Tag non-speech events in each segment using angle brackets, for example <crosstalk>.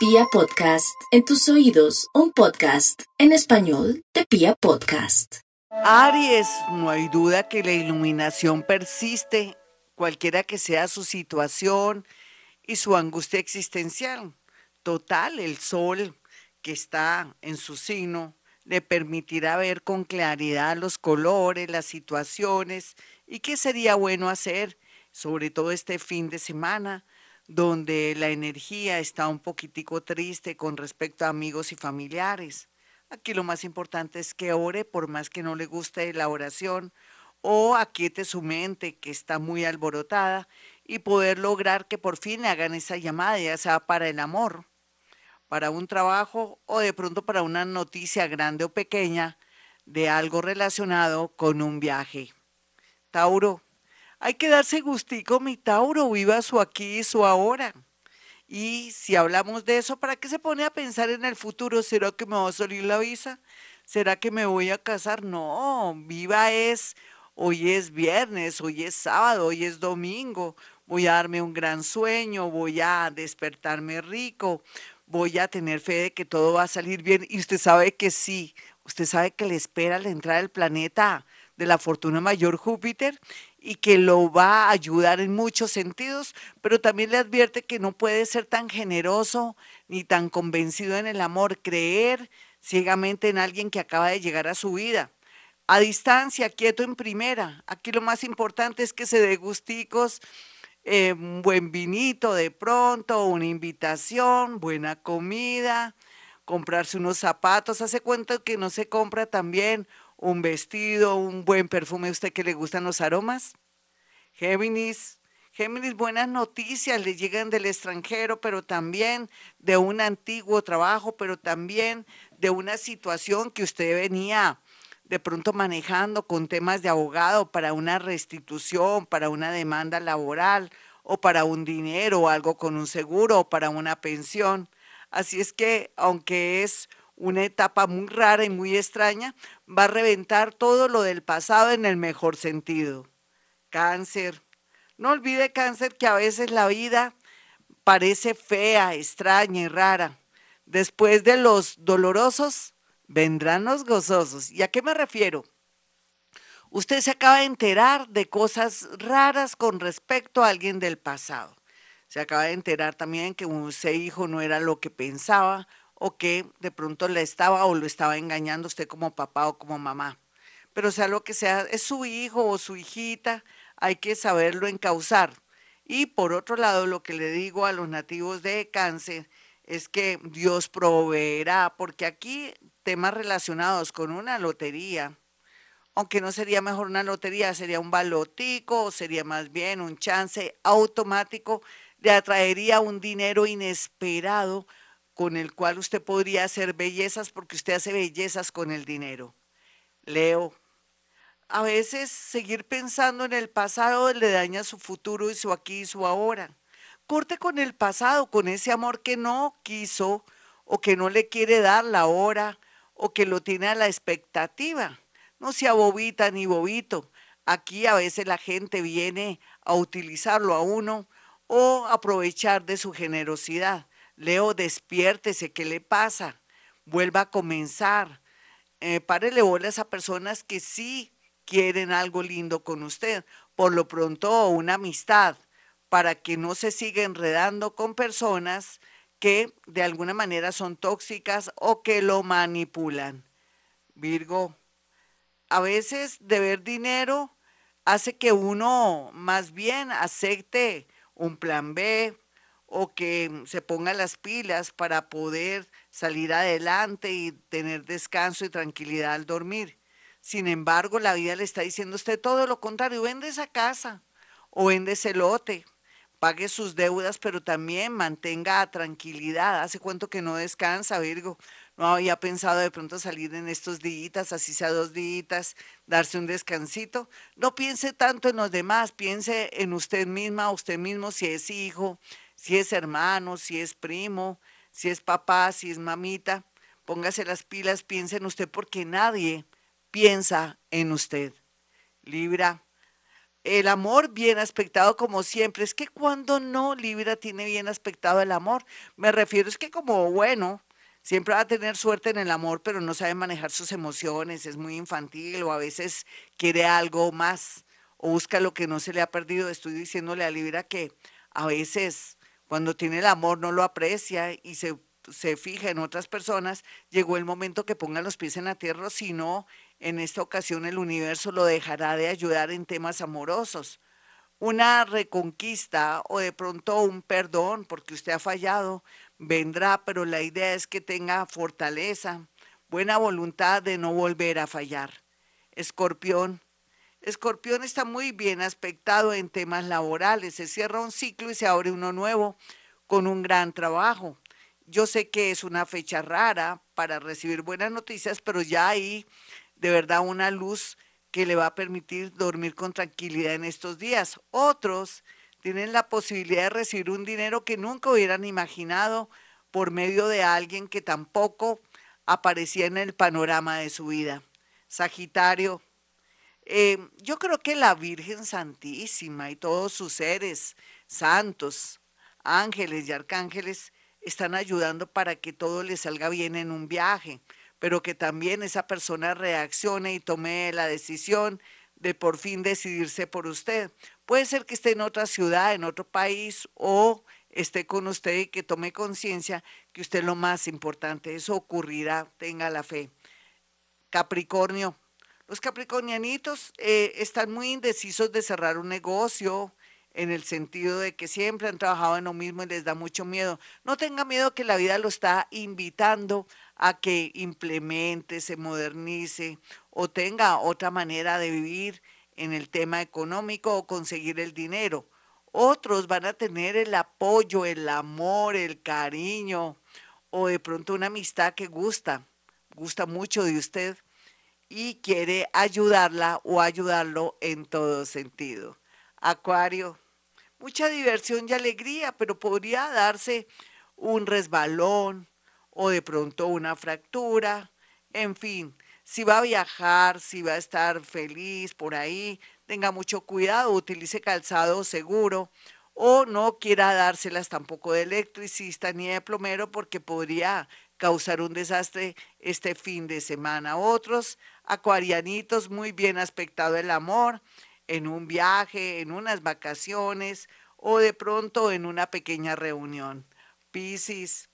Pia Podcast, en tus oídos, un podcast en español de Pia Podcast. Aries, no hay duda que la iluminación persiste, cualquiera que sea su situación y su angustia existencial. Total, el sol que está en su signo le permitirá ver con claridad los colores, las situaciones y qué sería bueno hacer, sobre todo este fin de semana, donde la energía está un poquitico triste con respecto a amigos y familiares. Aquí lo más importante es que ore por más que no le guste la oración o aquiete su mente que está muy alborotada y poder lograr que por fin hagan esa llamada, ya sea para el amor, para un trabajo o de pronto para una noticia grande o pequeña de algo relacionado con un viaje. Tauro, hay que darse gustico, mi Tauro, viva su aquí y su ahora. Y si hablamos de eso, ¿para qué se pone a pensar en el futuro? ¿Será que me va a salir la visa? ¿Será que me voy a casar? No, viva es, hoy es viernes, hoy es sábado, hoy es domingo, voy a darme un gran sueño, voy a despertarme rico, voy a tener fe de que todo va a salir bien. Y usted sabe que sí, usted sabe que le espera la entrada del planeta de la fortuna mayor Júpiter y que lo va a ayudar en muchos sentidos, pero también le advierte que no puede ser tan generoso ni tan convencido en el amor, creer ciegamente en alguien que acaba de llegar a su vida. A distancia, quieto en primera. Aquí lo más importante es que se dé gusticos, eh, un buen vinito de pronto, una invitación, buena comida, comprarse unos zapatos. Hace cuenta que no se compra también un vestido, un buen perfume, ¿a usted que le gustan los aromas? Géminis, Géminis, buenas noticias le llegan del extranjero, pero también de un antiguo trabajo, pero también de una situación que usted venía de pronto manejando con temas de abogado para una restitución, para una demanda laboral o para un dinero o algo con un seguro o para una pensión. Así es que, aunque es una etapa muy rara y muy extraña, va a reventar todo lo del pasado en el mejor sentido. Cáncer. No olvide cáncer que a veces la vida parece fea, extraña y rara. Después de los dolorosos, vendrán los gozosos. ¿Y a qué me refiero? Usted se acaba de enterar de cosas raras con respecto a alguien del pasado. Se acaba de enterar también que ese hijo no era lo que pensaba o que de pronto le estaba o lo estaba engañando usted como papá o como mamá. Pero sea lo que sea, es su hijo o su hijita, hay que saberlo encauzar. Y por otro lado, lo que le digo a los nativos de cáncer es que Dios proveerá, porque aquí temas relacionados con una lotería, aunque no sería mejor una lotería, sería un balotico o sería más bien un chance automático, le atraería un dinero inesperado con el cual usted podría hacer bellezas porque usted hace bellezas con el dinero. Leo, a veces seguir pensando en el pasado le daña su futuro y su aquí y su ahora. Corte con el pasado, con ese amor que no quiso o que no le quiere dar la hora o que lo tiene a la expectativa. No sea bobita ni bobito. Aquí a veces la gente viene a utilizarlo a uno o aprovechar de su generosidad. Leo, despiértese, ¿qué le pasa? Vuelva a comenzar. Eh, párele bolas a personas que sí quieren algo lindo con usted. Por lo pronto, una amistad, para que no se siga enredando con personas que de alguna manera son tóxicas o que lo manipulan. Virgo, a veces deber dinero hace que uno más bien acepte un plan B, o que se ponga las pilas para poder salir adelante y tener descanso y tranquilidad al dormir. Sin embargo, la vida le está diciendo a usted todo lo contrario, vende esa casa o vende ese lote, pague sus deudas, pero también mantenga tranquilidad. Hace cuento que no descansa, Virgo. No había pensado de pronto salir en estos días, así sea dos días, darse un descansito. No piense tanto en los demás, piense en usted misma, usted mismo, si es hijo, si es hermano, si es primo, si es papá, si es mamita, póngase las pilas, piense en usted porque nadie piensa en usted. Libra, El amor bien aspectado como siempre. Es que cuando no, Libra tiene bien aspectado el amor. Me refiero es que como bueno, siempre va a tener suerte en el amor, pero no sabe manejar sus emociones, es muy infantil o a veces quiere algo más o busca lo que no se le ha perdido. Estoy diciéndole a Libra que a veces cuando tiene el amor no lo aprecia y se, se fija en otras personas, llegó el momento que ponga los pies en la tierra, si no, en esta ocasión el universo lo dejará de ayudar en temas amorosos. Una reconquista o de pronto un perdón porque usted ha fallado vendrá, pero la idea es que tenga fortaleza, buena voluntad de no volver a fallar. Escorpión. Escorpión está muy bien aspectado en temas laborales. Se cierra un ciclo y se abre uno nuevo con un gran trabajo. Yo sé que es una fecha rara para recibir buenas noticias, pero ya hay de verdad una luz que le va a permitir dormir con tranquilidad en estos días. Otros tienen la posibilidad de recibir un dinero que nunca hubieran imaginado por medio de alguien que tampoco aparecía en el panorama de su vida. Sagitario, eh, yo creo que la Virgen Santísima y todos sus seres santos, ángeles y arcángeles, están ayudando para que todo le salga bien en un viaje pero que también esa persona reaccione y tome la decisión de por fin decidirse por usted. Puede ser que esté en otra ciudad, en otro país o esté con usted y que tome conciencia que usted es lo más importante. Eso ocurrirá, tenga la fe. Capricornio. Los capricornianitos eh, están muy indecisos de cerrar un negocio, en el sentido de que siempre han trabajado en lo mismo y les da mucho miedo. No tenga miedo que la vida lo está invitando a que implemente, se modernice o tenga otra manera de vivir en el tema económico o conseguir el dinero. Otros van a tener el apoyo, el amor, el cariño o de pronto una amistad que gusta, gusta mucho de usted y quiere ayudarla o ayudarlo en todo sentido. Acuario, mucha diversión y alegría, pero podría darse un resbalón, o de pronto una fractura, en fin, si va a viajar, si va a estar feliz por ahí, tenga mucho cuidado, utilice calzado seguro o no quiera dárselas tampoco de electricista ni de plomero porque podría causar un desastre este fin de semana. Otros acuarianitos muy bien aspectado el amor en un viaje, en unas vacaciones o de pronto en una pequeña reunión. Piscis,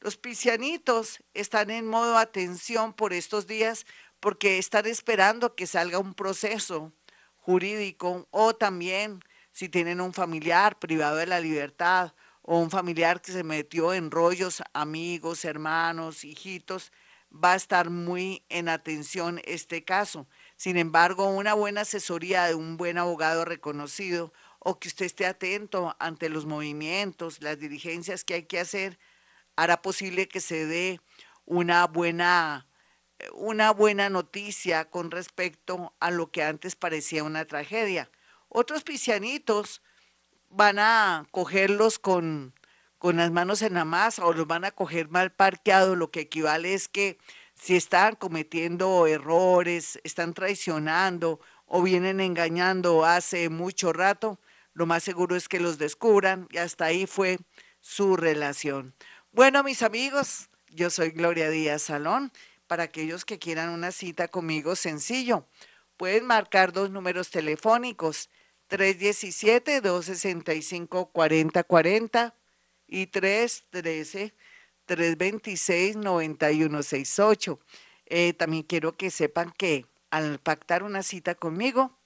los piscianitos están en modo atención por estos días porque están esperando que salga un proceso jurídico o también si tienen un familiar privado de la libertad o un familiar que se metió en rollos, amigos, hermanos, hijitos, va a estar muy en atención este caso. Sin embargo, una buena asesoría de un buen abogado reconocido o que usted esté atento ante los movimientos, las diligencias que hay que hacer, hará posible que se dé una buena, una buena noticia con respecto a lo que antes parecía una tragedia. Otros piscianitos van a cogerlos con, con las manos en la masa o los van a coger mal parqueados, lo que equivale es que si están cometiendo errores, están traicionando o vienen engañando hace mucho rato, lo más seguro es que los descubran y hasta ahí fue su relación. Bueno, mis amigos, yo soy Gloria Díaz Salón. Para aquellos que quieran una cita conmigo, sencillo. Pueden marcar dos números telefónicos, 317-265-4040 y 313-326-9168. Eh, también quiero que sepan que al pactar una cita conmigo,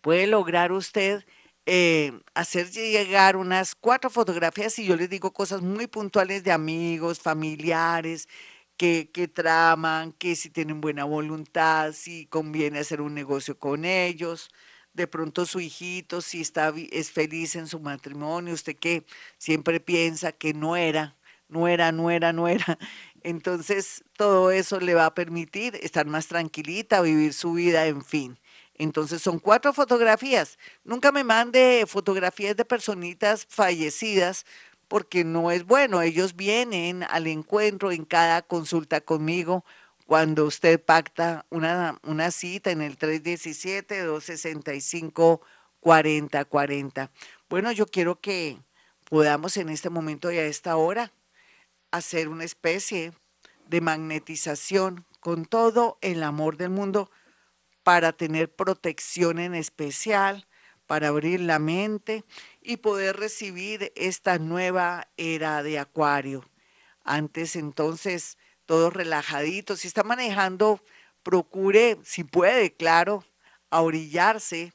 puede lograr usted eh, hacer llegar unas cuatro fotografías y yo les digo cosas muy puntuales de amigos, familiares, que, que, traman, que si tienen buena voluntad, si conviene hacer un negocio con ellos, de pronto su hijito, si está, es feliz en su matrimonio, usted que siempre piensa que no era, no era, no era, no era. <laughs> Entonces, todo eso le va a permitir estar más tranquilita, vivir su vida, en fin. Entonces son cuatro fotografías. Nunca me mande fotografías de personitas fallecidas porque no es bueno. Ellos vienen al encuentro en cada consulta conmigo cuando usted pacta una, una cita en el 317-265-4040. Bueno, yo quiero que podamos en este momento y a esta hora hacer una especie de magnetización con todo el amor del mundo para tener protección en especial, para abrir la mente y poder recibir esta nueva era de Acuario. Antes entonces, todos relajaditos. Si está manejando, procure, si puede, claro, a orillarse,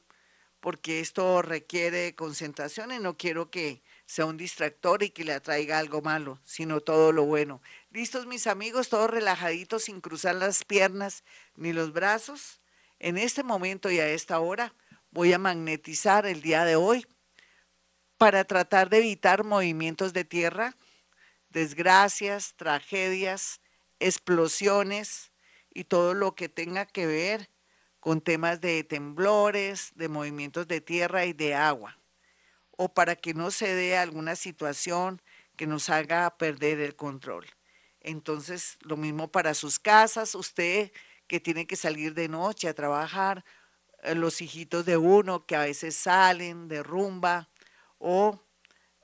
porque esto requiere concentración y no quiero que sea un distractor y que le atraiga algo malo, sino todo lo bueno. ¿Listos mis amigos? Todos relajaditos sin cruzar las piernas ni los brazos. En este momento y a esta hora voy a magnetizar el día de hoy para tratar de evitar movimientos de tierra, desgracias, tragedias, explosiones y todo lo que tenga que ver con temas de temblores, de movimientos de tierra y de agua, o para que no se dé alguna situación que nos haga perder el control. Entonces, lo mismo para sus casas, usted que tiene que salir de noche a trabajar, eh, los hijitos de uno que a veces salen de rumba o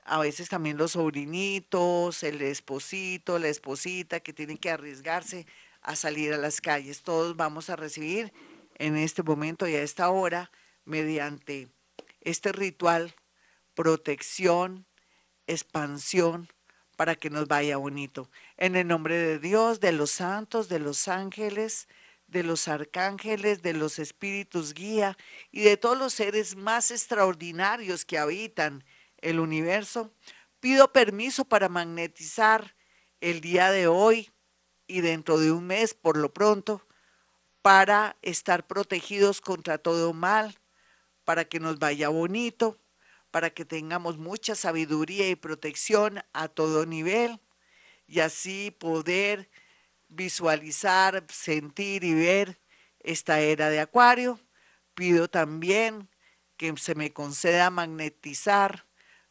a veces también los sobrinitos, el esposito, la esposita que tienen que arriesgarse a salir a las calles. Todos vamos a recibir en este momento y a esta hora mediante este ritual protección, expansión para que nos vaya bonito. En el nombre de Dios, de los santos, de los ángeles, de los arcángeles, de los espíritus guía y de todos los seres más extraordinarios que habitan el universo, pido permiso para magnetizar el día de hoy y dentro de un mes, por lo pronto, para estar protegidos contra todo mal, para que nos vaya bonito, para que tengamos mucha sabiduría y protección a todo nivel y así poder visualizar, sentir y ver esta era de Acuario. Pido también que se me conceda magnetizar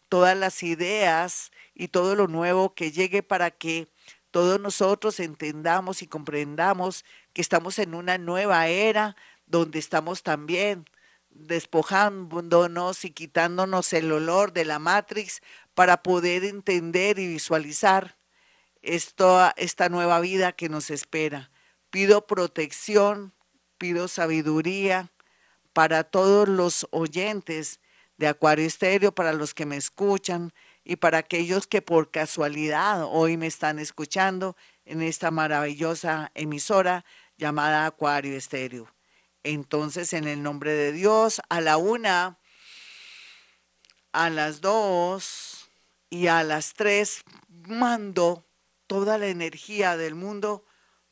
todas las ideas y todo lo nuevo que llegue para que todos nosotros entendamos y comprendamos que estamos en una nueva era donde estamos también despojándonos y quitándonos el olor de la Matrix para poder entender y visualizar esta, esta nueva vida que nos espera. Pido protección, pido sabiduría para todos los oyentes de Acuario Estéreo, para los que me escuchan y para aquellos que por casualidad hoy me están escuchando en esta maravillosa emisora llamada Acuario Estéreo. Entonces, en el nombre de Dios, a la una, a las dos y a las tres, mando toda la energía del mundo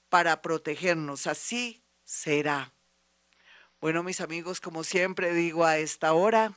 para protegernos. Así será. Bueno, mis amigos, como siempre digo a esta hora,